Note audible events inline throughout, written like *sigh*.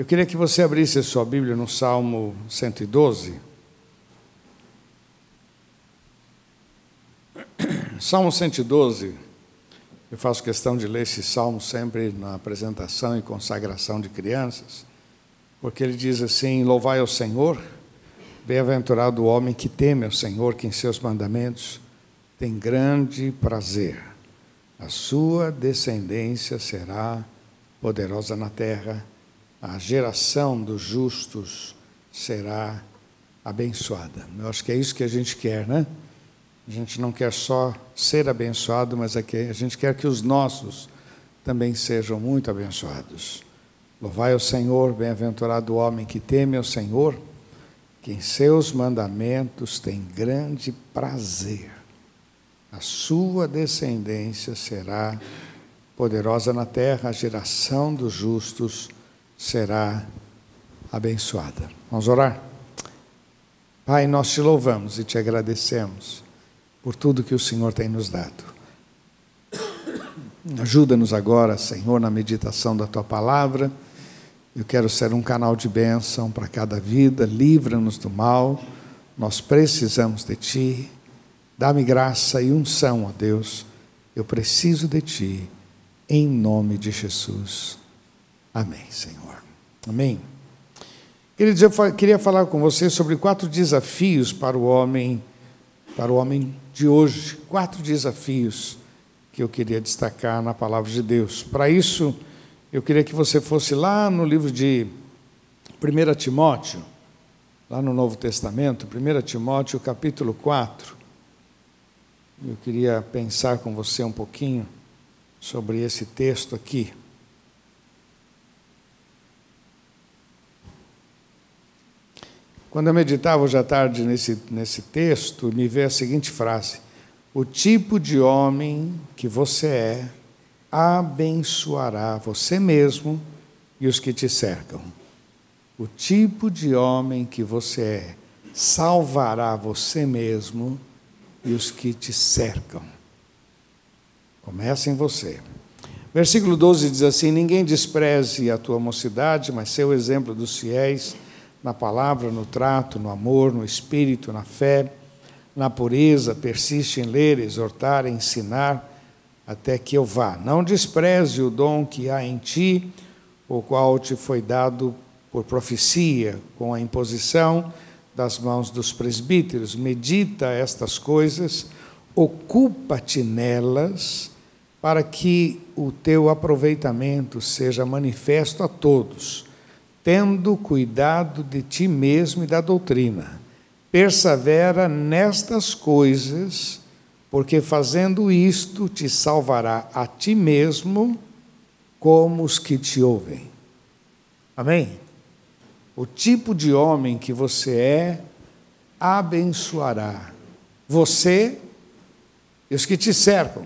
Eu queria que você abrisse a sua Bíblia no Salmo 112. *clears throat* Salmo 112. Eu faço questão de ler esse salmo sempre na apresentação e consagração de crianças, porque ele diz assim: Louvai ao Senhor, bem-aventurado o homem que teme ao Senhor, que em seus mandamentos tem grande prazer. A sua descendência será poderosa na terra a geração dos justos será abençoada. Eu acho que é isso que a gente quer, né? A gente não quer só ser abençoado, mas é a gente quer que os nossos também sejam muito abençoados. Louvai o Senhor, bem-aventurado o homem que teme ao Senhor, que em seus mandamentos tem grande prazer. A sua descendência será poderosa na terra, a geração dos justos será abençoada. Vamos orar? Pai, nós te louvamos e te agradecemos por tudo que o Senhor tem nos dado. Ajuda-nos agora, Senhor, na meditação da tua palavra. Eu quero ser um canal de bênção para cada vida, livra-nos do mal. Nós precisamos de ti. Dá-me graça e unção, ó Deus. Eu preciso de ti, em nome de Jesus. Amém, Senhor. Amém. Queridos, eu queria falar com você sobre quatro desafios para o homem, para o homem de hoje. Quatro desafios que eu queria destacar na palavra de Deus. Para isso, eu queria que você fosse lá no livro de 1 Timóteo, lá no Novo Testamento, 1 Timóteo, capítulo 4. Eu queria pensar com você um pouquinho sobre esse texto aqui. Quando eu meditava hoje à tarde nesse, nesse texto, me veio a seguinte frase: O tipo de homem que você é abençoará você mesmo e os que te cercam. O tipo de homem que você é salvará você mesmo e os que te cercam. Começa em você. Versículo 12 diz assim: Ninguém despreze a tua mocidade, mas seu exemplo dos fiéis na palavra, no trato, no amor, no espírito, na fé, na pureza, persiste em ler, exortar, ensinar, até que eu vá. Não despreze o dom que há em ti, o qual te foi dado por profecia, com a imposição das mãos dos presbíteros. Medita estas coisas, ocupa-te nelas, para que o teu aproveitamento seja manifesto a todos tendo cuidado de ti mesmo e da doutrina. Persevera nestas coisas, porque fazendo isto te salvará a ti mesmo, como os que te ouvem. Amém? O tipo de homem que você é, abençoará você e os que te cercam.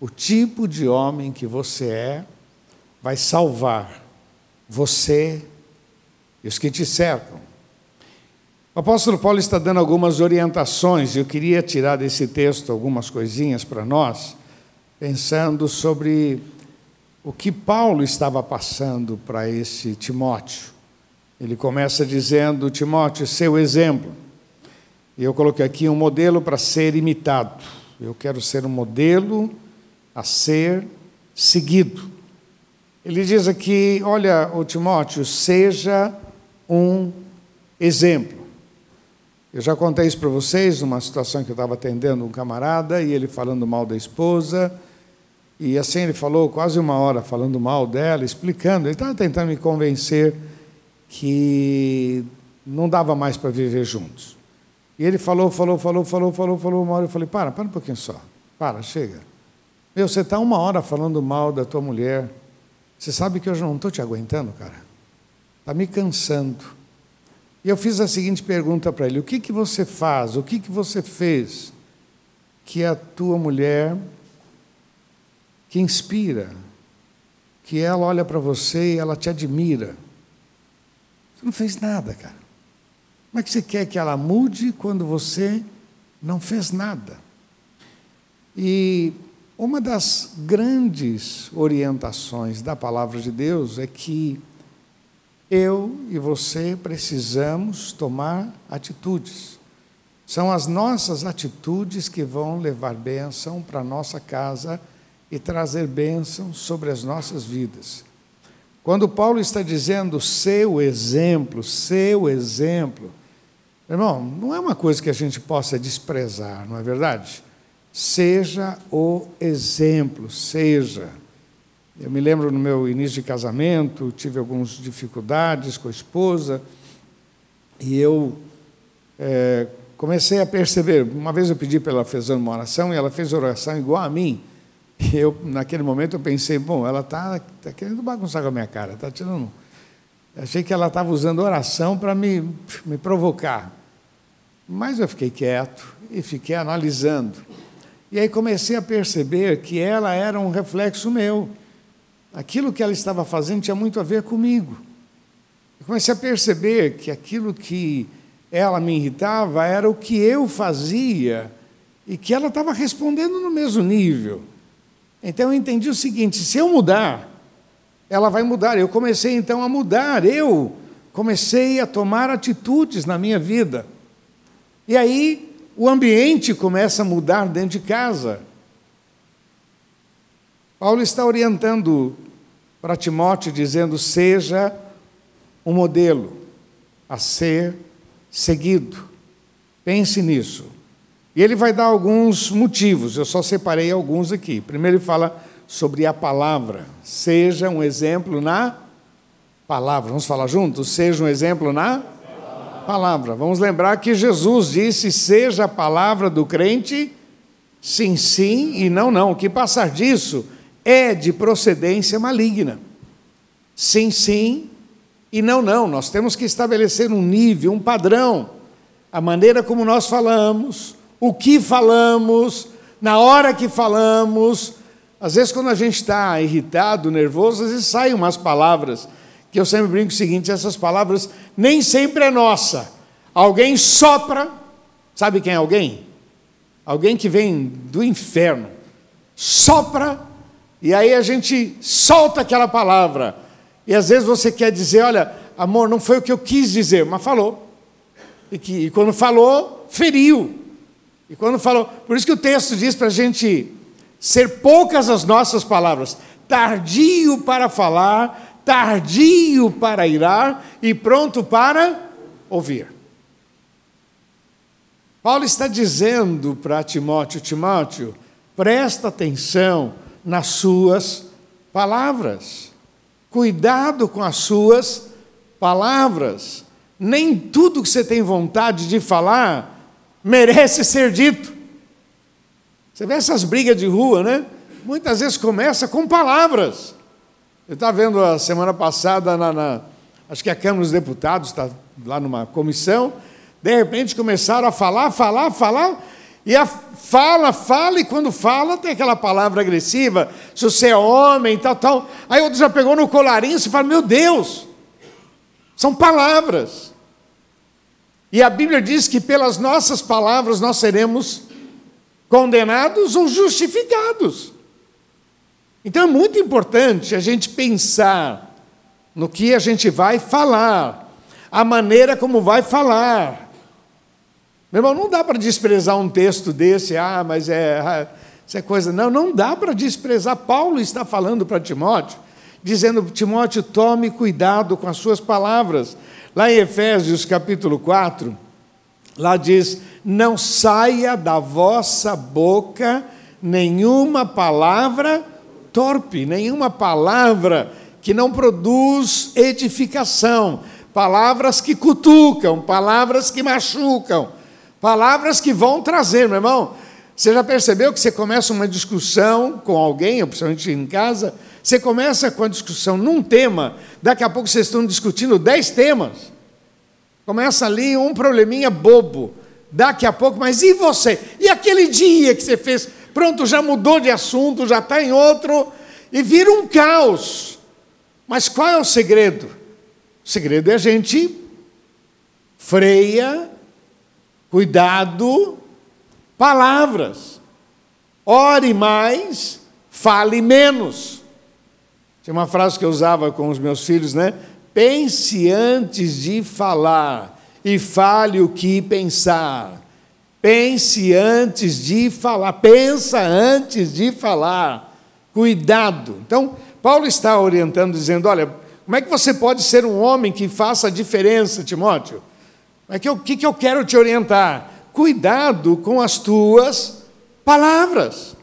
O tipo de homem que você é, vai salvar você e os que te cercam. O apóstolo Paulo está dando algumas orientações, e eu queria tirar desse texto algumas coisinhas para nós, pensando sobre o que Paulo estava passando para esse Timóteo. Ele começa dizendo: Timóteo, seu exemplo. E eu coloquei aqui um modelo para ser imitado. Eu quero ser um modelo a ser seguido. Ele diz aqui: olha, o Timóteo, seja um exemplo. Eu já contei isso para vocês, numa situação que eu estava atendendo um camarada e ele falando mal da esposa. E assim ele falou quase uma hora falando mal dela, explicando. Ele estava tentando me convencer que não dava mais para viver juntos. E ele falou, falou, falou, falou, falou, falou uma hora. Eu falei: para, para um pouquinho só. Para, chega. Meu, você está uma hora falando mal da tua mulher. Você sabe que eu já não estou te aguentando, cara. Está me cansando. E eu fiz a seguinte pergunta para ele: o que, que você faz, o que, que você fez que a tua mulher, que inspira, que ela olha para você e ela te admira? Você não fez nada, cara. Como é que você quer que ela mude quando você não fez nada? E uma das grandes orientações da palavra de Deus é que eu e você precisamos tomar atitudes. São as nossas atitudes que vão levar bênção para a nossa casa e trazer bênção sobre as nossas vidas. Quando Paulo está dizendo seu exemplo, seu exemplo, irmão, não é uma coisa que a gente possa desprezar, não é verdade? Seja o exemplo, seja. Eu me lembro no meu início de casamento, tive algumas dificuldades com a esposa, e eu é, comecei a perceber. Uma vez eu pedi para ela fazer uma oração e ela fez oração igual a mim. E eu, naquele momento, eu pensei: bom, ela está tá querendo bagunçar com a minha cara, está tirando. Achei que ela estava usando oração para me, me provocar. Mas eu fiquei quieto e fiquei analisando. E aí comecei a perceber que ela era um reflexo meu. Aquilo que ela estava fazendo tinha muito a ver comigo. Eu comecei a perceber que aquilo que ela me irritava era o que eu fazia e que ela estava respondendo no mesmo nível. Então eu entendi o seguinte: se eu mudar, ela vai mudar. Eu comecei então a mudar, eu comecei a tomar atitudes na minha vida. E aí o ambiente começa a mudar dentro de casa. Paulo está orientando para Timóteo, dizendo: seja um modelo a ser seguido. Pense nisso. E ele vai dar alguns motivos, eu só separei alguns aqui. Primeiro, ele fala sobre a palavra. Seja um exemplo na palavra. Vamos falar juntos? Seja um exemplo na palavra. Vamos lembrar que Jesus disse: seja a palavra do crente, sim, sim e não, não. O que passar disso é de procedência maligna. Sim, sim e não, não. Nós temos que estabelecer um nível, um padrão. A maneira como nós falamos, o que falamos, na hora que falamos. Às vezes, quando a gente está irritado, nervoso, às vezes saem umas palavras que eu sempre brinco o seguinte: essas palavras nem sempre é nossa. Alguém sopra, sabe quem é alguém? Alguém que vem do inferno, sopra e aí a gente solta aquela palavra. E às vezes você quer dizer, olha, amor, não foi o que eu quis dizer, mas falou. E, que, e quando falou, feriu. E quando falou, por isso que o texto diz para a gente ser poucas as nossas palavras, tardio para falar, tardio para irar e pronto para ouvir. Paulo está dizendo para Timóteo: Timóteo, presta atenção nas suas palavras. Cuidado com as suas palavras. Nem tudo que você tem vontade de falar merece ser dito. Você vê essas brigas de rua, né? Muitas vezes começa com palavras. Eu estava vendo a semana passada, na, na, acho que a Câmara dos Deputados está lá numa comissão, de repente começaram a falar, falar, falar, e a fala, fala, e quando fala tem aquela palavra agressiva, se você é homem, tal, tal. Aí outro já pegou no colarinho e fala, meu Deus, são palavras. E a Bíblia diz que pelas nossas palavras nós seremos condenados ou justificados. Então é muito importante a gente pensar no que a gente vai falar, a maneira como vai falar. Meu irmão, não dá para desprezar um texto desse, ah, mas é, ah, isso é coisa. Não, não dá para desprezar. Paulo está falando para Timóteo, dizendo: Timóteo, tome cuidado com as suas palavras. Lá em Efésios capítulo 4, lá diz: Não saia da vossa boca nenhuma palavra torpe, nenhuma palavra que não produz edificação, palavras que cutucam, palavras que machucam Palavras que vão trazer, meu irmão. Você já percebeu que você começa uma discussão com alguém, principalmente em casa, você começa com a discussão num tema, daqui a pouco vocês estão discutindo dez temas. Começa ali um probleminha bobo, daqui a pouco, mas e você? E aquele dia que você fez? Pronto, já mudou de assunto, já está em outro, e vira um caos. Mas qual é o segredo? O segredo é a gente freia Cuidado, palavras. Ore mais, fale menos. Tinha uma frase que eu usava com os meus filhos, né? pense antes de falar e fale o que pensar. Pense antes de falar, pensa antes de falar. Cuidado. Então, Paulo está orientando, dizendo: olha, como é que você pode ser um homem que faça a diferença, Timóteo? O que, que, que eu quero te orientar? Cuidado com as tuas palavras.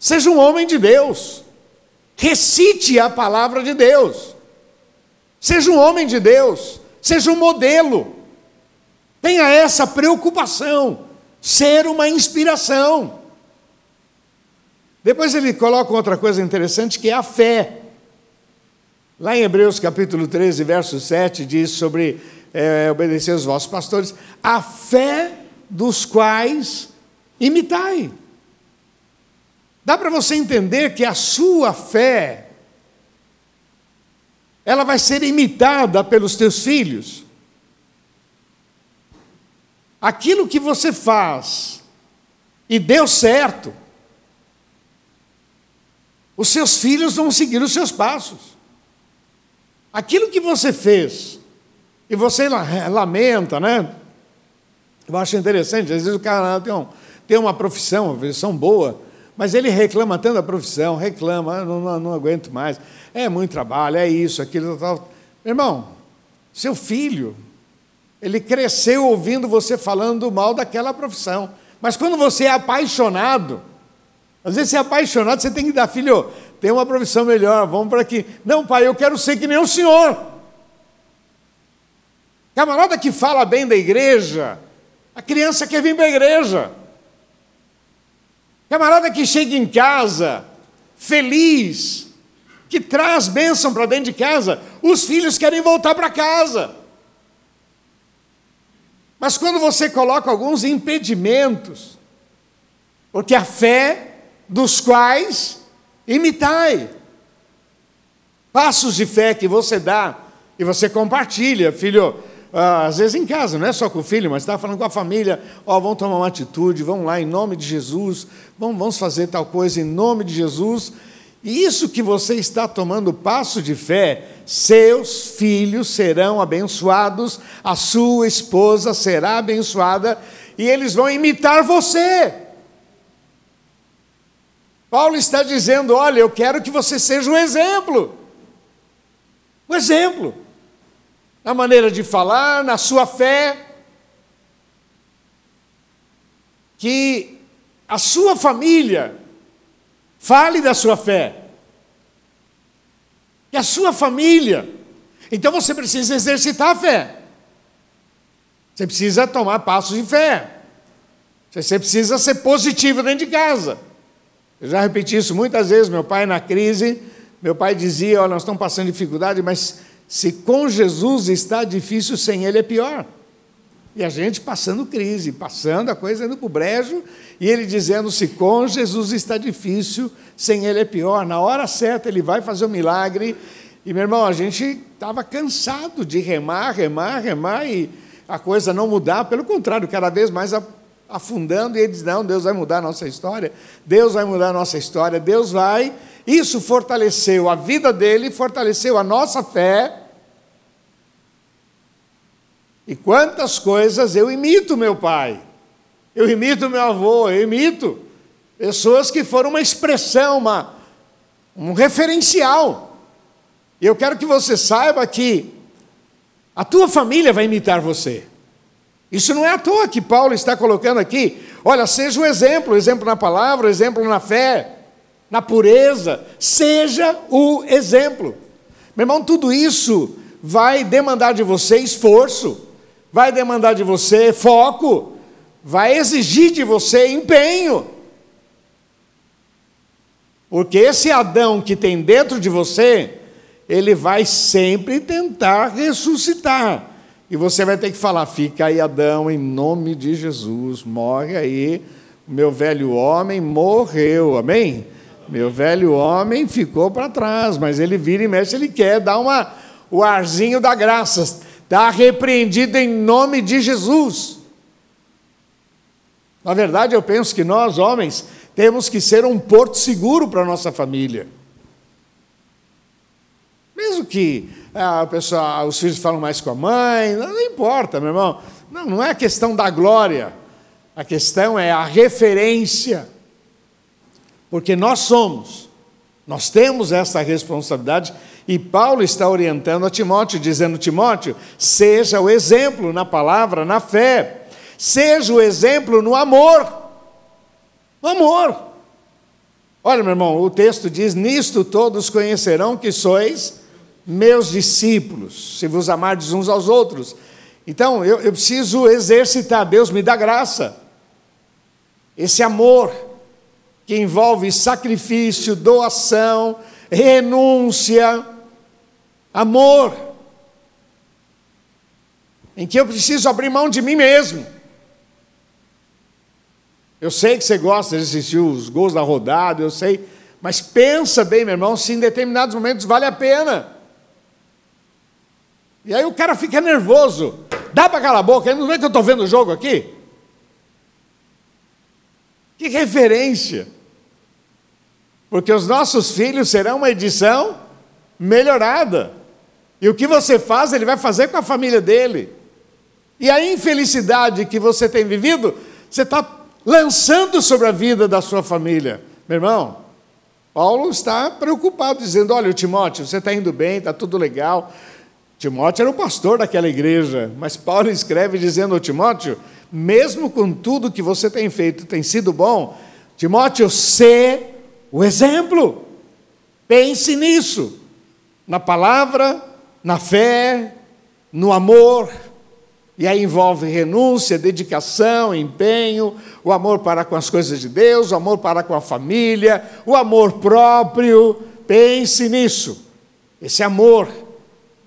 Seja um homem de Deus. Recite a palavra de Deus. Seja um homem de Deus. Seja um modelo. Tenha essa preocupação. Ser uma inspiração. Depois ele coloca outra coisa interessante que é a fé. Lá em Hebreus capítulo 13, verso 7, diz sobre é, obedecer aos vossos pastores, a fé dos quais imitai. Dá para você entender que a sua fé ela vai ser imitada pelos teus filhos. Aquilo que você faz e deu certo, os seus filhos vão seguir os seus passos. Aquilo que você fez, e você lamenta, né? Eu acho interessante, às vezes o cara tem, um, tem uma profissão, uma profissão boa, mas ele reclama tanto da profissão, reclama, ah, não, não, não aguento mais, é muito trabalho, é isso, aquilo, tal. Irmão, seu filho, ele cresceu ouvindo você falando mal daquela profissão, mas quando você é apaixonado, às vezes você é apaixonado, você tem que dar, filho, tem uma profissão melhor, vamos para aqui. Não, pai, eu quero ser que nem o senhor. Camarada que fala bem da igreja, a criança quer vir para a igreja. Camarada que chega em casa, feliz, que traz bênção para dentro de casa, os filhos querem voltar para casa. Mas quando você coloca alguns impedimentos, porque a fé dos quais Imitai. Passos de fé que você dá e você compartilha, filho. Ah, às vezes em casa, não é só com o filho, mas está falando com a família, ó, oh, vamos tomar uma atitude, vamos lá em nome de Jesus, vamos, vamos fazer tal coisa em nome de Jesus. Isso que você está tomando passo de fé, seus filhos serão abençoados, a sua esposa será abençoada, e eles vão imitar você. Paulo está dizendo: olha, eu quero que você seja um exemplo. Um exemplo. Na maneira de falar, na sua fé. Que a sua família fale da sua fé. Que a sua família. Então você precisa exercitar a fé. Você precisa tomar passos de fé. Você precisa ser positivo dentro de casa. Eu já repeti isso muitas vezes. Meu pai, na crise, meu pai dizia: oh, Nós estamos passando dificuldade, mas se com Jesus está difícil, sem Ele é pior. E a gente passando crise, passando a coisa indo para o brejo, e ele dizendo: se com Jesus está difícil, sem Ele é pior. Na hora certa Ele vai fazer o um milagre. E meu irmão, a gente estava cansado de remar, remar, remar e a coisa não mudar, pelo contrário, cada vez mais afundando, e ele diz: Não, Deus vai mudar a nossa história, Deus vai mudar a nossa história, Deus vai. Isso fortaleceu a vida dele, fortaleceu a nossa fé. E quantas coisas eu imito meu pai, eu imito meu avô, eu imito pessoas que foram uma expressão, uma, um referencial. E eu quero que você saiba que a tua família vai imitar você. Isso não é à toa que Paulo está colocando aqui. Olha, seja o um exemplo, exemplo na palavra, exemplo na fé, na pureza. Seja o exemplo. Meu irmão, tudo isso vai demandar de você esforço, vai demandar de você foco, vai exigir de você empenho. Porque esse Adão que tem dentro de você, ele vai sempre tentar ressuscitar. E você vai ter que falar: fica aí, Adão, em nome de Jesus, morre aí. Meu velho homem morreu, amém? Meu velho homem ficou para trás, mas ele vira e mexe, ele quer dar uma, o arzinho da graça. Está repreendido em nome de Jesus. Na verdade, eu penso que nós, homens, temos que ser um porto seguro para a nossa família. Mesmo que a pessoa, os filhos falam mais com a mãe, não, não importa, meu irmão. Não, não é a questão da glória, a questão é a referência. Porque nós somos, nós temos essa responsabilidade e Paulo está orientando a Timóteo, dizendo: Timóteo, seja o exemplo na palavra, na fé, seja o exemplo no amor. No amor. Olha, meu irmão, o texto diz: Nisto todos conhecerão que sois meus discípulos, se vos amardes uns aos outros. Então, eu, eu preciso exercitar, Deus me dá graça. Esse amor que envolve sacrifício, doação, renúncia, amor, em que eu preciso abrir mão de mim mesmo. Eu sei que você gosta de assistir os gols da rodada, eu sei, mas pensa bem, meu irmão, se em determinados momentos vale a pena. E aí o cara fica nervoso. Dá para calar a boca, não vê que eu estou vendo o jogo aqui? Que referência! Porque os nossos filhos serão uma edição melhorada. E o que você faz, ele vai fazer com a família dele. E a infelicidade que você tem vivido, você está lançando sobre a vida da sua família. Meu irmão, Paulo está preocupado, dizendo: Olha, Timóteo, você está indo bem, está tudo legal. Timóteo era o pastor daquela igreja, mas Paulo escreve dizendo ao Timóteo: mesmo com tudo que você tem feito, tem sido bom, Timóteo, sê o exemplo. Pense nisso, na palavra, na fé, no amor, e aí envolve renúncia, dedicação, empenho, o amor para com as coisas de Deus, o amor para com a família, o amor próprio. Pense nisso. Esse amor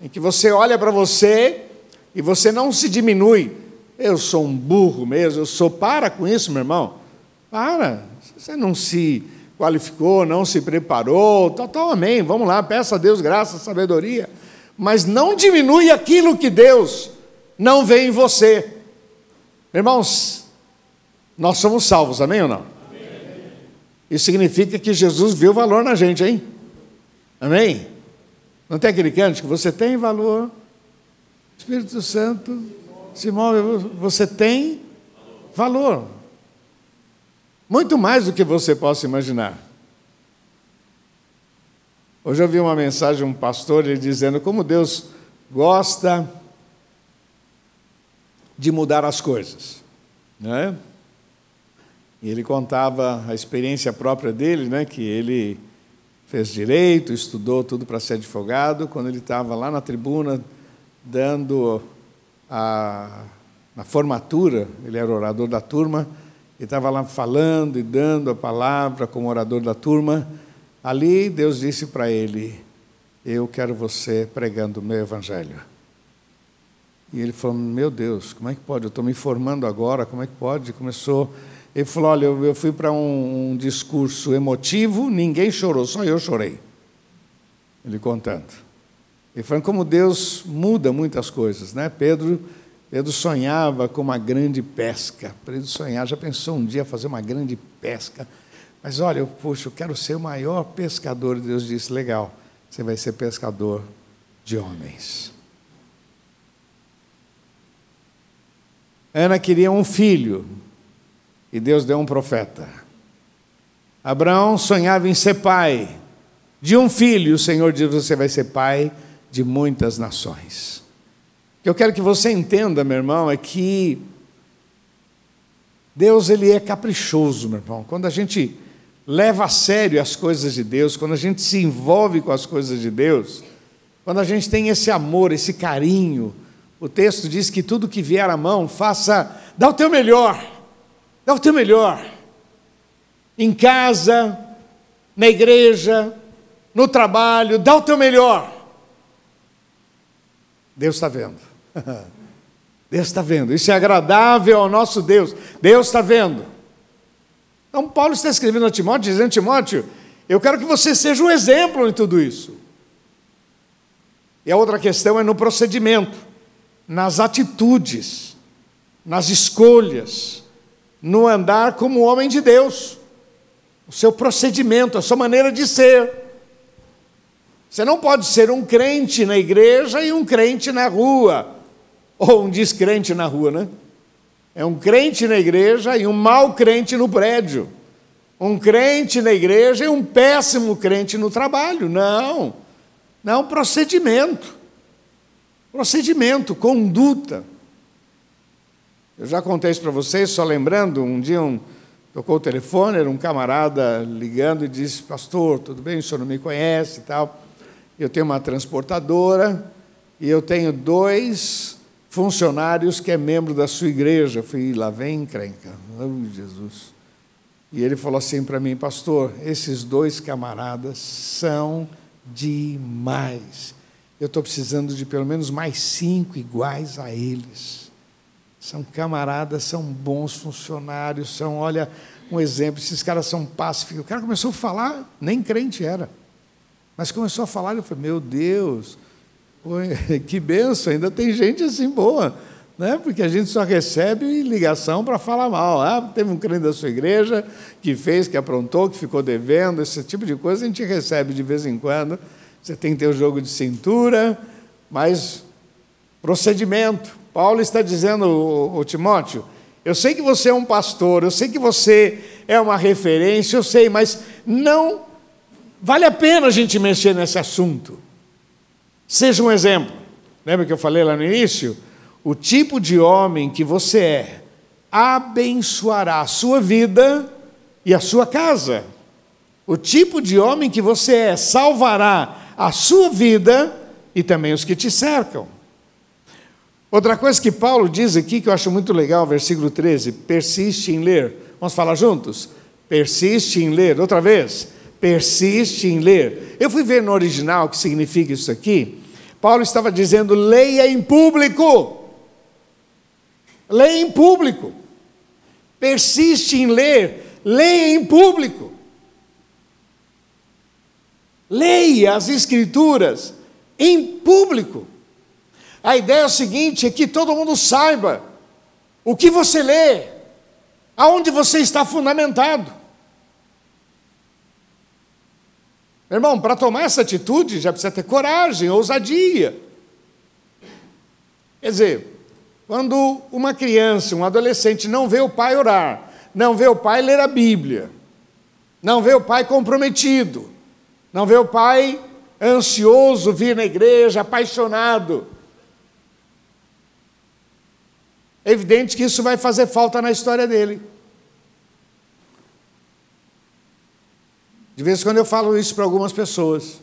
em que você olha para você e você não se diminui. Eu sou um burro mesmo, eu sou. Para com isso, meu irmão. Para. Você não se qualificou, não se preparou. Tá, tá, amém. Vamos lá, peça a Deus graça, sabedoria mas não diminui aquilo que Deus não vê em você. Irmãos, nós somos salvos, amém ou não? Amém. Isso significa que Jesus viu valor na gente, hein? Amém? Não tem aquele cântico? Você tem valor, Espírito Santo se move, você tem valor. Muito mais do que você possa imaginar. Hoje eu vi uma mensagem de um pastor ele dizendo como Deus gosta de mudar as coisas, né? E ele contava a experiência própria dele, né? Que ele fez direito, estudou tudo para ser advogado. Quando ele estava lá na tribuna dando a formatura, ele era orador da turma, ele estava lá falando e dando a palavra como orador da turma. Ali Deus disse para ele: Eu quero você pregando o meu evangelho. E ele falou: Meu Deus, como é que pode? Eu estou me formando agora, como é que pode? Começou. Ele falou: Olha, eu, fui para um, um discurso emotivo, ninguém chorou, só eu chorei. Ele contando. Ele falando como Deus muda muitas coisas, né? Pedro, Pedro sonhava com uma grande pesca. Pedro sonhava, já pensou um dia fazer uma grande pesca mas olha, eu, puxa, eu quero ser o maior pescador. Deus disse: legal, você vai ser pescador de homens. Ana queria um filho e Deus deu um profeta. Abraão sonhava em ser pai de um filho, o Senhor diz: Você vai ser pai de muitas nações. O que eu quero que você entenda, meu irmão, é que Deus ele é caprichoso, meu irmão. Quando a gente leva a sério as coisas de Deus, quando a gente se envolve com as coisas de Deus, quando a gente tem esse amor, esse carinho, o texto diz que tudo que vier à mão, faça, dá o teu melhor, dá o teu melhor. Em casa, na igreja, no trabalho, dá o teu melhor. Deus está vendo. *laughs* Deus está vendo. Isso é agradável ao nosso Deus. Deus está vendo. Então, Paulo está escrevendo a Timóteo, dizendo: Timóteo, eu quero que você seja um exemplo em tudo isso. E a outra questão é no procedimento, nas atitudes, nas escolhas, no andar como homem de Deus, o seu procedimento, a sua maneira de ser. Você não pode ser um crente na igreja e um crente na rua. Ou um descrente na rua, né? É um crente na igreja e um mau crente no prédio. Um crente na igreja e um péssimo crente no trabalho. Não. Não, procedimento. Procedimento, conduta. Eu já contei isso para vocês, só lembrando, um dia um, tocou o telefone, era um camarada ligando e disse, pastor, tudo bem, o senhor não me conhece e tal. Eu tenho uma transportadora e eu tenho dois funcionários que é membro da sua igreja. Eu falei, lá vem encrenca. Oh, Jesus. E ele falou assim para mim, pastor, esses dois camaradas são demais. Eu estou precisando de pelo menos mais cinco iguais a eles. São camaradas, são bons funcionários, são, olha, um exemplo, esses caras são pacíficos. O cara começou a falar, nem crente era. Mas começou a falar, eu falei, meu Deus, *laughs* que benção, ainda tem gente assim boa, né? porque a gente só recebe ligação para falar mal. Ah, teve um crente da sua igreja que fez, que aprontou, que ficou devendo, esse tipo de coisa a gente recebe de vez em quando. Você tem que ter o jogo de cintura, mas procedimento. Paulo está dizendo, o, o Timóteo, eu sei que você é um pastor, eu sei que você é uma referência, eu sei, mas não vale a pena a gente mexer nesse assunto. Seja um exemplo. Lembra que eu falei lá no início? O tipo de homem que você é abençoará a sua vida e a sua casa. O tipo de homem que você é salvará a sua vida e também os que te cercam. Outra coisa que Paulo diz aqui que eu acho muito legal, versículo 13: persiste em ler. Vamos falar juntos? Persiste em ler. Outra vez persiste em ler. Eu fui ver no original o que significa isso aqui. Paulo estava dizendo: leia em público. Leia em público. Persiste em ler. Leia em público. Leia as Escrituras em público. A ideia é o seguinte: é que todo mundo saiba o que você lê, aonde você está fundamentado. Meu irmão, para tomar essa atitude já precisa ter coragem, ousadia. Quer dizer, quando uma criança, um adolescente não vê o pai orar, não vê o pai ler a Bíblia, não vê o pai comprometido, não vê o pai ansioso vir na igreja, apaixonado, é evidente que isso vai fazer falta na história dele. De vez em quando eu falo isso para algumas pessoas.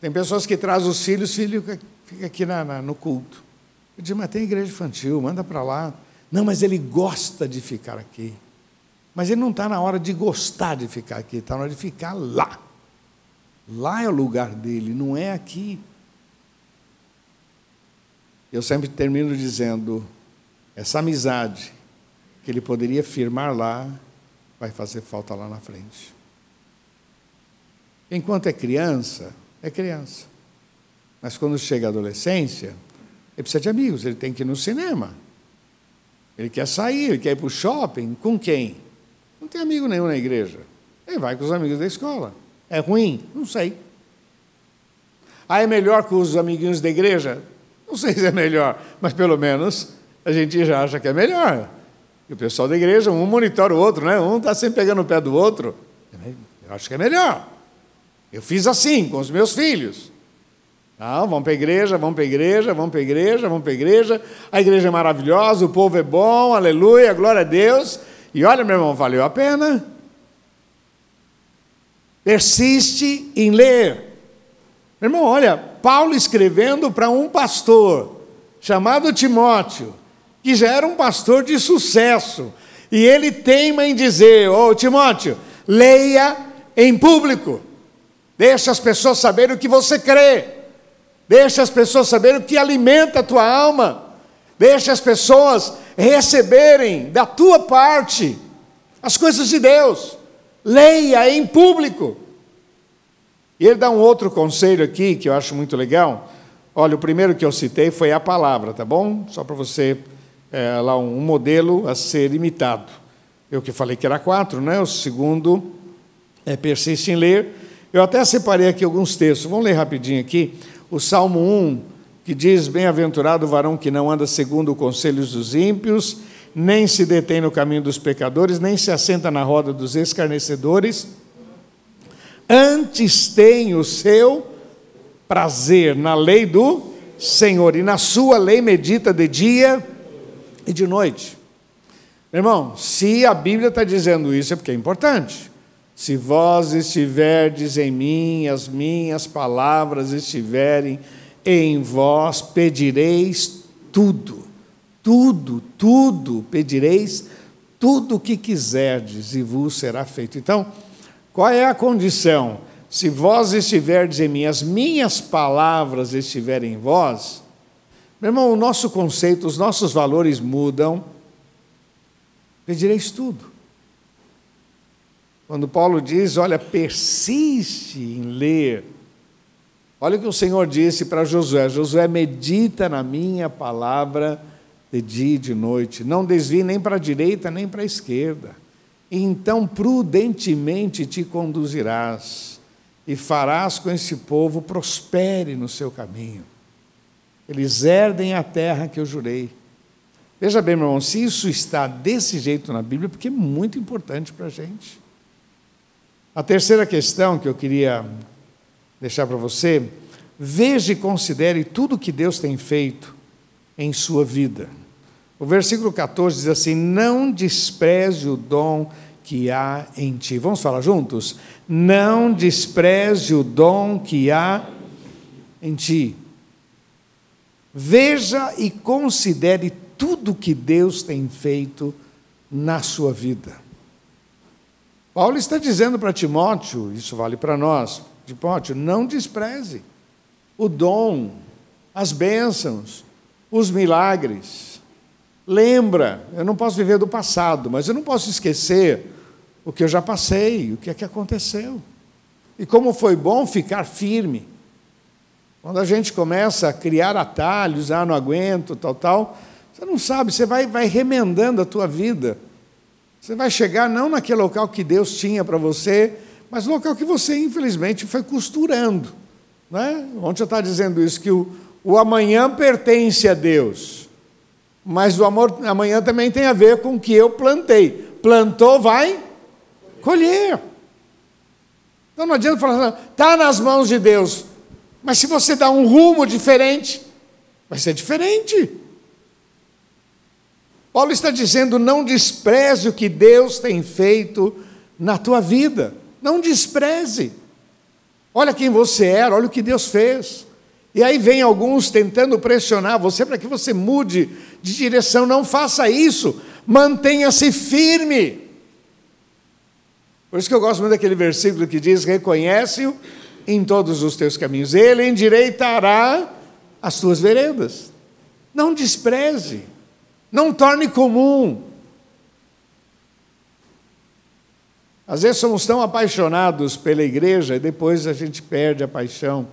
Tem pessoas que trazem os filhos, o filho fica aqui na, na, no culto. Eu digo, mas tem igreja infantil, manda para lá. Não, mas ele gosta de ficar aqui. Mas ele não está na hora de gostar de ficar aqui, está na hora de ficar lá. Lá é o lugar dele, não é aqui. Eu sempre termino dizendo: essa amizade que ele poderia firmar lá, vai fazer falta lá na frente. Enquanto é criança, é criança. Mas quando chega a adolescência, ele precisa de amigos, ele tem que ir no cinema. Ele quer sair, ele quer ir para o shopping. Com quem? Não tem amigo nenhum na igreja. Ele vai com os amigos da escola. É ruim? Não sei. Ah, é melhor que os amiguinhos da igreja? Não sei se é melhor, mas pelo menos a gente já acha que é melhor. E o pessoal da igreja, um monitora o outro, né? Um está sempre pegando o pé do outro. Eu acho que é melhor. Eu fiz assim com os meus filhos. Não, vamos para a igreja, vamos para a igreja, vamos para a igreja, vamos para a igreja. A igreja é maravilhosa, o povo é bom, aleluia, glória a Deus. E olha, meu irmão, valeu a pena. Persiste em ler. Meu irmão, olha, Paulo escrevendo para um pastor chamado Timóteo que já era um pastor de sucesso. E ele teima em dizer: Ô oh, Timóteo, leia em público, deixa as pessoas saberem o que você crê, deixa as pessoas saberem o que alimenta a tua alma, deixa as pessoas receberem da tua parte as coisas de Deus, leia em público. E ele dá um outro conselho aqui que eu acho muito legal. Olha, o primeiro que eu citei foi a palavra, tá bom? Só para você é, lá um modelo a ser imitado. Eu que falei que era quatro, né? O segundo é persiste em ler. Eu até separei aqui alguns textos, vamos ler rapidinho aqui. O Salmo 1, que diz: Bem-aventurado o varão que não anda segundo o conselho dos ímpios, nem se detém no caminho dos pecadores, nem se assenta na roda dos escarnecedores. Antes tem o seu prazer na lei do Senhor, e na sua lei medita de dia e de noite. Meu irmão, se a Bíblia está dizendo isso, é porque é importante. Se vós estiverdes em mim, as minhas palavras estiverem em vós, pedireis tudo, tudo, tudo, pedireis tudo o que quiserdes e vos será feito. Então, qual é a condição? Se vós estiverdes em mim, as minhas palavras estiverem em vós, meu irmão, o nosso conceito, os nossos valores mudam, pedireis tudo. Quando Paulo diz, olha, persiste em ler. Olha o que o Senhor disse para Josué: Josué, medita na minha palavra de dia e de noite, não desvie nem para a direita nem para a esquerda, e então prudentemente te conduzirás, e farás com esse povo prospere no seu caminho. Eles herdem a terra que eu jurei. Veja bem, meu irmão, se isso está desse jeito na Bíblia, porque é muito importante para a gente. A terceira questão que eu queria deixar para você, veja e considere tudo que Deus tem feito em sua vida. O versículo 14 diz assim: Não despreze o dom que há em ti. Vamos falar juntos? Não despreze o dom que há em ti. Veja e considere tudo que Deus tem feito na sua vida. Paulo está dizendo para Timóteo, isso vale para nós, Timóteo, não despreze o dom, as bênçãos, os milagres. Lembra, eu não posso viver do passado, mas eu não posso esquecer o que eu já passei, o que é que aconteceu. E como foi bom ficar firme. Quando a gente começa a criar atalhos, ah, não aguento, tal, tal, você não sabe, você vai, vai remendando a tua vida. Você vai chegar não naquele local que Deus tinha para você, mas no local que você, infelizmente, foi costurando. Né? Ontem eu estava dizendo isso, que o, o amanhã pertence a Deus, mas o amor amanhã também tem a ver com o que eu plantei. Plantou, vai colher. Então não adianta falar, está nas mãos de Deus, mas se você dá um rumo diferente, vai ser diferente. Paulo está dizendo: não despreze o que Deus tem feito na tua vida. Não despreze. Olha quem você era, olha o que Deus fez. E aí vem alguns tentando pressionar você para que você mude de direção. Não faça isso. Mantenha-se firme. Por isso que eu gosto muito daquele versículo que diz: Reconhece-o em todos os teus caminhos, ele endireitará as tuas veredas. Não despreze. Não torne comum. Às vezes somos tão apaixonados pela igreja e depois a gente perde a paixão.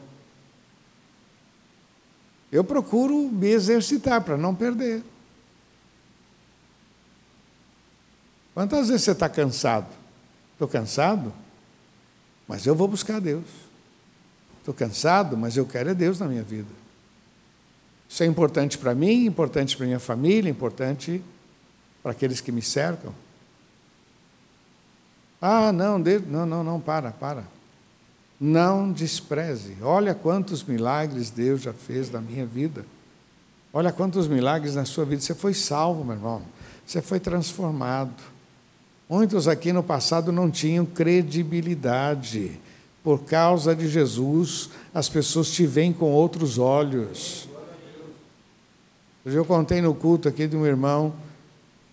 Eu procuro me exercitar para não perder. Quantas vezes você está cansado? Estou cansado, mas eu vou buscar Deus. Estou cansado, mas eu quero é Deus na minha vida. Isso é importante para mim, importante para minha família, importante para aqueles que me cercam. Ah, não, não, não, não, para, para. Não despreze. Olha quantos milagres Deus já fez na minha vida. Olha quantos milagres na sua vida. Você foi salvo, meu irmão. Você foi transformado. Muitos aqui no passado não tinham credibilidade. Por causa de Jesus, as pessoas te veem com outros olhos. Hoje eu contei no culto aqui de um irmão,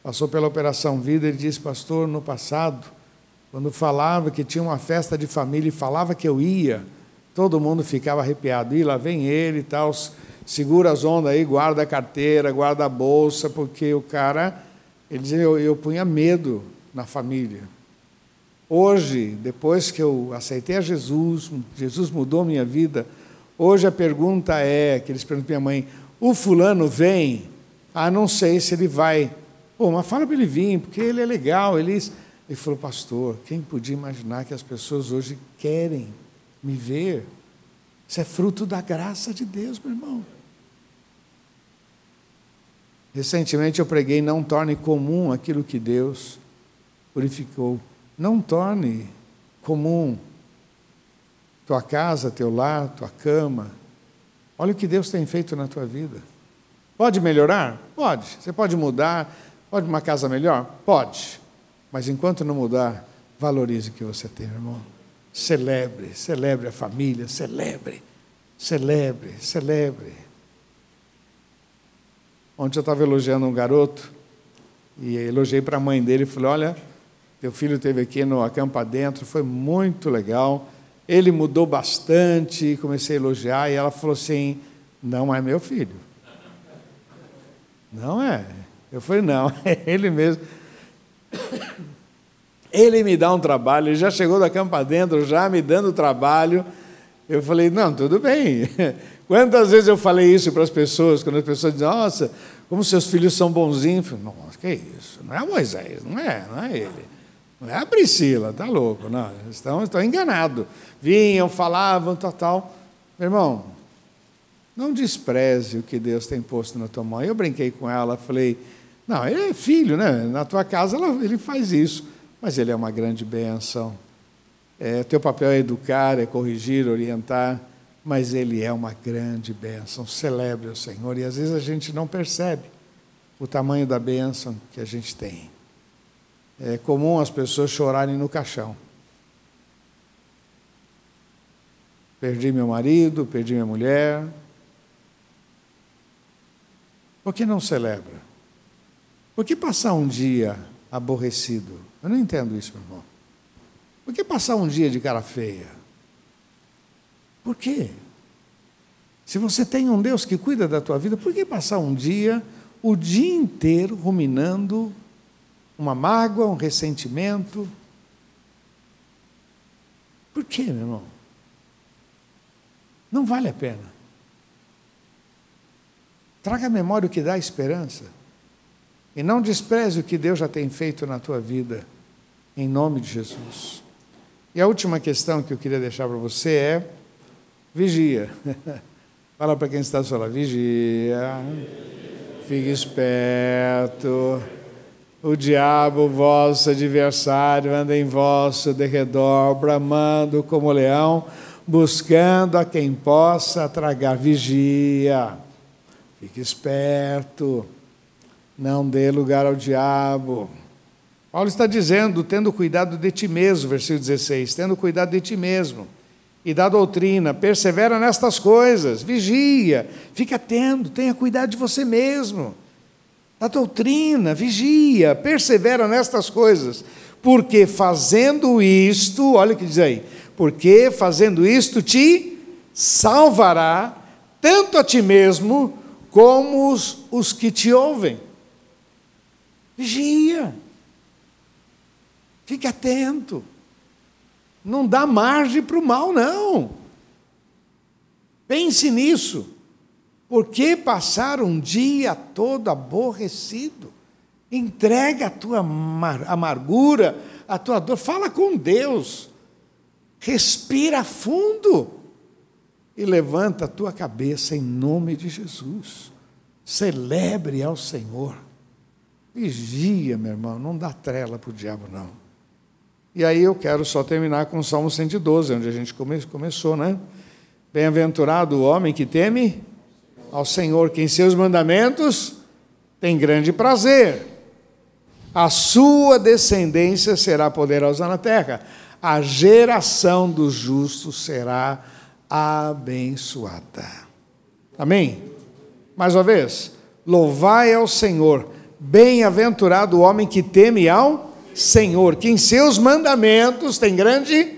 passou pela Operação Vida, ele disse, pastor, no passado, quando falava que tinha uma festa de família e falava que eu ia, todo mundo ficava arrepiado. E lá vem ele e tal, segura as ondas aí, guarda a carteira, guarda a bolsa, porque o cara, ele dizia, eu, eu punha medo na família. Hoje, depois que eu aceitei a Jesus, Jesus mudou minha vida, hoje a pergunta é, que eles perguntam para minha mãe, o fulano vem, ah, não sei se ele vai. Pô, mas fala para ele vir, porque ele é legal. Ele, ele falou, pastor, quem podia imaginar que as pessoas hoje querem me ver. Isso é fruto da graça de Deus, meu irmão. Recentemente eu preguei: não torne comum aquilo que Deus purificou. Não torne comum tua casa, teu lar, tua cama. Olha o que Deus tem feito na tua vida. Pode melhorar? Pode. Você pode mudar? Pode uma casa melhor? Pode. Mas enquanto não mudar, valorize o que você tem, irmão. Celebre, celebre a família, celebre, celebre, celebre. Ontem eu estava elogiando um garoto e elogiei para a mãe dele e falei: Olha, teu filho esteve aqui no Acampa Dentro, foi muito legal. Ele mudou bastante, comecei a elogiar e ela falou assim: Não é meu filho. Não é. Eu falei: Não, *laughs* é ele mesmo. Ele me dá um trabalho, ele já chegou da campa dentro, já me dando trabalho. Eu falei: Não, tudo bem. *laughs* Quantas vezes eu falei isso para as pessoas, quando as pessoas dizem, nossa, como seus filhos são bonzinhos? Eu falei, nossa, que isso? Não é Moisés, não é, não é ele. Não é a Priscila, tá louco, não. Estão, estão enganados. Vinham, falavam, tal, tal. Meu irmão, não despreze o que Deus tem posto na tua mão. Eu brinquei com ela, falei, não, ele é filho, né? Na tua casa ele faz isso, mas ele é uma grande bênção. É, teu papel é educar, é corrigir, orientar mas ele é uma grande bênção. Celebre o Senhor. E às vezes a gente não percebe o tamanho da bênção que a gente tem. É comum as pessoas chorarem no caixão. Perdi meu marido, perdi minha mulher. Por que não celebra? Por que passar um dia aborrecido? Eu não entendo isso, meu irmão. Por que passar um dia de cara feia? Por quê? Se você tem um Deus que cuida da tua vida, por que passar um dia, o dia inteiro, ruminando uma mágoa, um ressentimento? Por quê, meu irmão? Não vale a pena. Traga à memória o que dá esperança. E não despreze o que Deus já tem feito na tua vida, em nome de Jesus. E a última questão que eu queria deixar para você é Vigia. *laughs* Fala para quem está falando, vigia. Fique esperto. O diabo, vosso adversário, anda em vosso derredor, bramando como leão, buscando a quem possa tragar. Vigia. Fique esperto. Não dê lugar ao diabo. Paulo está dizendo, tendo cuidado de ti mesmo, versículo 16, tendo cuidado de ti mesmo e da doutrina, persevera nestas coisas, vigia, fique atento, tenha cuidado de você mesmo. Da doutrina, vigia, persevera nestas coisas, porque fazendo isto, olha o que diz aí, porque fazendo isto te salvará, tanto a ti mesmo, como os, os que te ouvem. Vigia, fique atento. Não dá margem para o mal, não. Pense nisso. Por que passar um dia todo aborrecido? Entrega a tua amargura, a tua dor, fala com Deus. Respira fundo e levanta a tua cabeça em nome de Jesus. Celebre ao Senhor. Vigia, meu irmão, não dá trela para o diabo, não. E aí eu quero só terminar com o Salmo 112, onde a gente come, começou, né? Bem-aventurado o homem que teme ao Senhor, que em seus mandamentos tem grande prazer. A sua descendência será poderosa na terra. A geração dos justos será abençoada. Amém? Mais uma vez, louvai ao Senhor. Bem-aventurado o homem que teme ao Senhor, que em seus mandamentos tem grande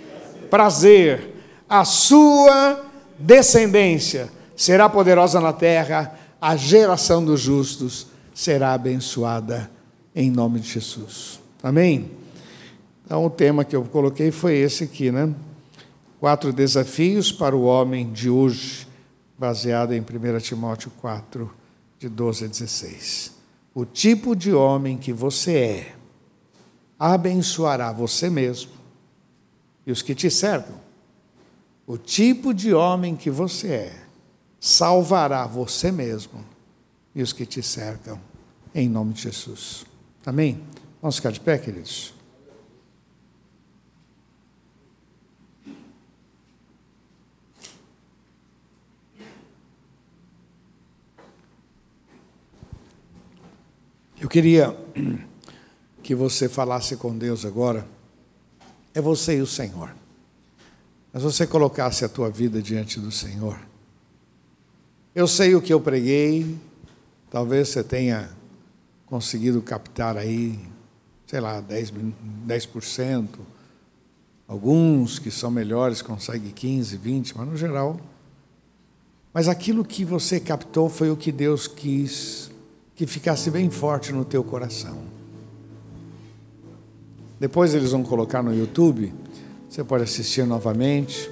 prazer. A sua descendência será poderosa na terra, a geração dos justos será abençoada em nome de Jesus. Amém? Então, o tema que eu coloquei foi esse aqui, né? Quatro desafios para o homem de hoje, baseado em 1 Timóteo 4, de 12 a 16. O tipo de homem que você é abençoará você mesmo e os que te cercam. o tipo de homem que você é salvará você mesmo e os que te cercam, em nome de Jesus. Amém? Vamos ficar de pé, queridos? Eu queria *clears throat* que você falasse com Deus agora. É você e o Senhor. Mas você colocasse a tua vida diante do Senhor. Eu sei o que eu preguei, talvez você tenha conseguido captar aí, sei lá, 10%, 10%. Alguns que são melhores conseguem 15, 20, mas no geral. Mas aquilo que você captou foi o que Deus quis que ficasse bem forte no teu coração. Depois eles vão colocar no YouTube, você pode assistir novamente.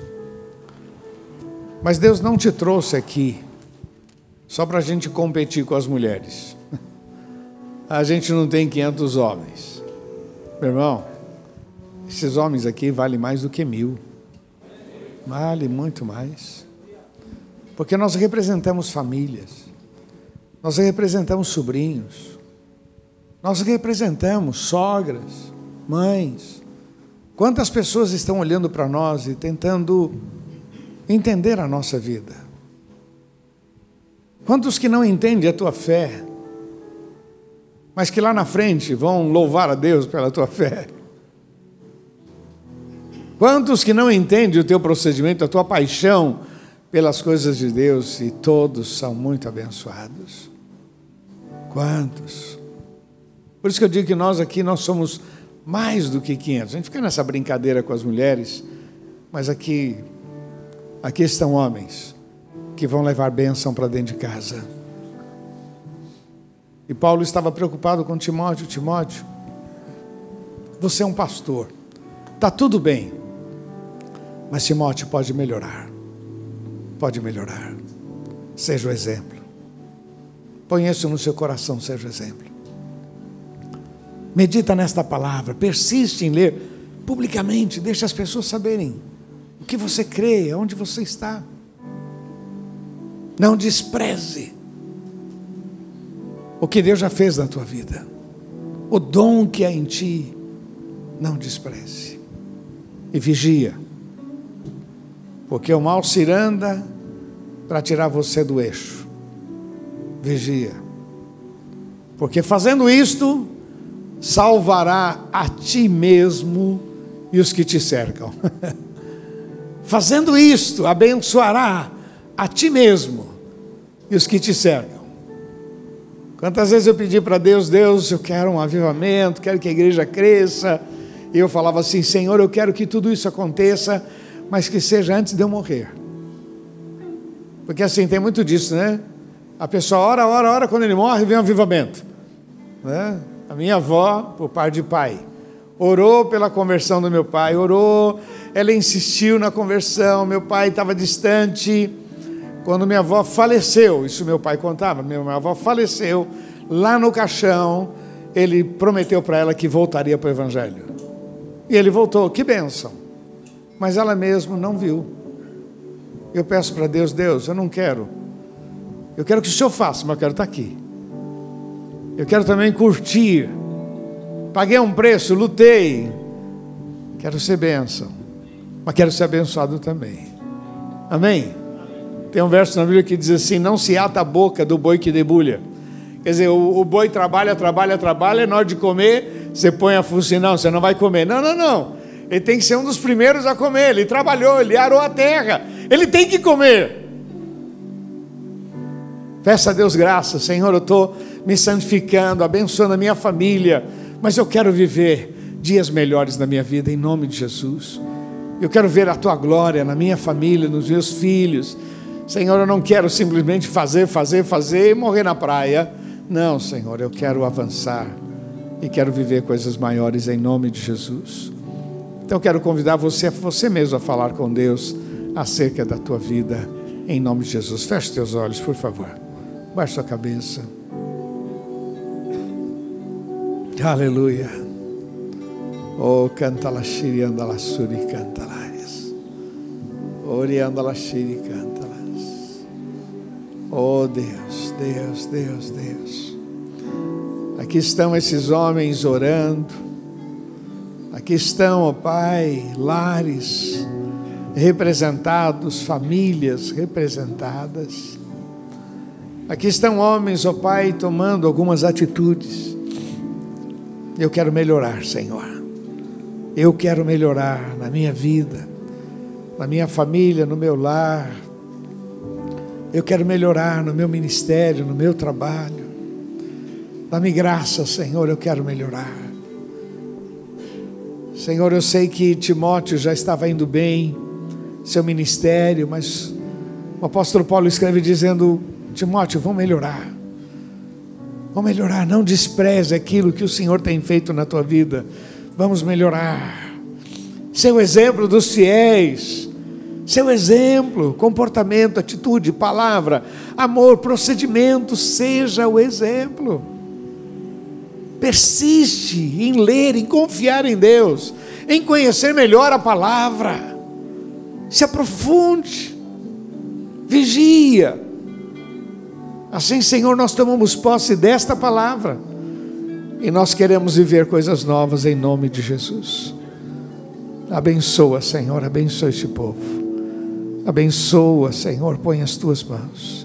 Mas Deus não te trouxe aqui só para a gente competir com as mulheres. A gente não tem 500 homens. Meu irmão, esses homens aqui valem mais do que mil. Vale muito mais. Porque nós representamos famílias. Nós representamos sobrinhos. Nós representamos sogras, mães. Quantas pessoas estão olhando para nós e tentando entender a nossa vida? Quantos que não entendem a tua fé, mas que lá na frente vão louvar a Deus pela tua fé? Quantos que não entendem o teu procedimento, a tua paixão pelas coisas de Deus e todos são muito abençoados? Quantos? Por isso que eu digo que nós aqui nós somos mais do que 500. A gente fica nessa brincadeira com as mulheres, mas aqui aqui estão homens que vão levar bênção para dentro de casa. E Paulo estava preocupado com Timóteo. Timóteo, você é um pastor, está tudo bem, mas Timóteo pode melhorar. Pode melhorar. Seja o exemplo. Põe isso no seu coração, seja o exemplo. Medita nesta palavra, persiste em ler publicamente, deixa as pessoas saberem o que você crê, onde você está. Não despreze o que Deus já fez na tua vida. O dom que há em ti, não despreze. E vigia. Porque o mal ciranda para tirar você do eixo. Vigia. Porque fazendo isto, salvará a ti mesmo e os que te cercam. *laughs* fazendo isto, abençoará a ti mesmo e os que te cercam. Quantas vezes eu pedi para Deus, Deus, eu quero um avivamento, quero que a igreja cresça, e eu falava assim, Senhor, eu quero que tudo isso aconteça, mas que seja antes de eu morrer. Porque assim, tem muito disso, né? A pessoa ora, ora, ora, quando ele morre, vem um avivamento. Né? A minha avó, por par de pai, orou pela conversão do meu pai, orou, ela insistiu na conversão, meu pai estava distante, quando minha avó faleceu, isso meu pai contava, minha avó faleceu, lá no caixão, ele prometeu para ela que voltaria para o Evangelho. E ele voltou, que bênção. Mas ela mesma não viu. Eu peço para Deus, Deus, eu não quero. Eu quero que o Senhor faça, mas eu quero estar aqui. Eu quero também curtir. Paguei um preço, lutei. Quero ser bênção. Mas quero ser abençoado também. Amém? Tem um verso na Bíblia que diz assim: Não se ata a boca do boi que debulha. Quer dizer, o, o boi trabalha, trabalha, trabalha, na hora de comer, você põe a função, não, você não vai comer. Não, não, não. Ele tem que ser um dos primeiros a comer. Ele trabalhou, ele arou a terra. Ele tem que comer. Peça a Deus graça, Senhor, eu estou me santificando, abençoando a minha família, mas eu quero viver dias melhores na minha vida, em nome de Jesus. Eu quero ver a tua glória na minha família, nos meus filhos, Senhor, eu não quero simplesmente fazer, fazer, fazer e morrer na praia. Não, Senhor, eu quero avançar e quero viver coisas maiores em nome de Jesus. Então quero convidar você, você mesmo, a falar com Deus acerca da tua vida, em nome de Jesus. Feche teus olhos, por favor. Baixe sua cabeça. Aleluia. Oh, canta la shiri, anda la suri, canta la. La cantalas. Oh Deus, Deus, Deus, Deus. Aqui estão esses homens orando. Aqui estão, ó oh Pai, lares representados, famílias representadas. Aqui estão homens, ó oh Pai, tomando algumas atitudes. Eu quero melhorar, Senhor. Eu quero melhorar na minha vida, na minha família, no meu lar. Eu quero melhorar no meu ministério, no meu trabalho. Dá-me graça, Senhor, eu quero melhorar. Senhor, eu sei que Timóteo já estava indo bem, seu ministério, mas o apóstolo Paulo escreve dizendo: Timóteo, vão melhorar. Vão melhorar, não despreze aquilo que o Senhor tem feito na tua vida. Vamos melhorar. Seu exemplo dos fiéis, seu exemplo, comportamento, atitude, palavra, amor, procedimento, seja o exemplo. Persiste em ler, em confiar em Deus, em conhecer melhor a palavra. Se aprofunde, vigia, Assim, Senhor, nós tomamos posse desta palavra e nós queremos viver coisas novas em nome de Jesus. Abençoa, Senhor, abençoa este povo. Abençoa, Senhor, põe as tuas mãos.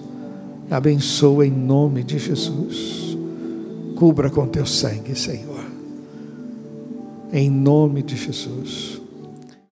Abençoa em nome de Jesus. Cubra com teu sangue, Senhor. Em nome de Jesus.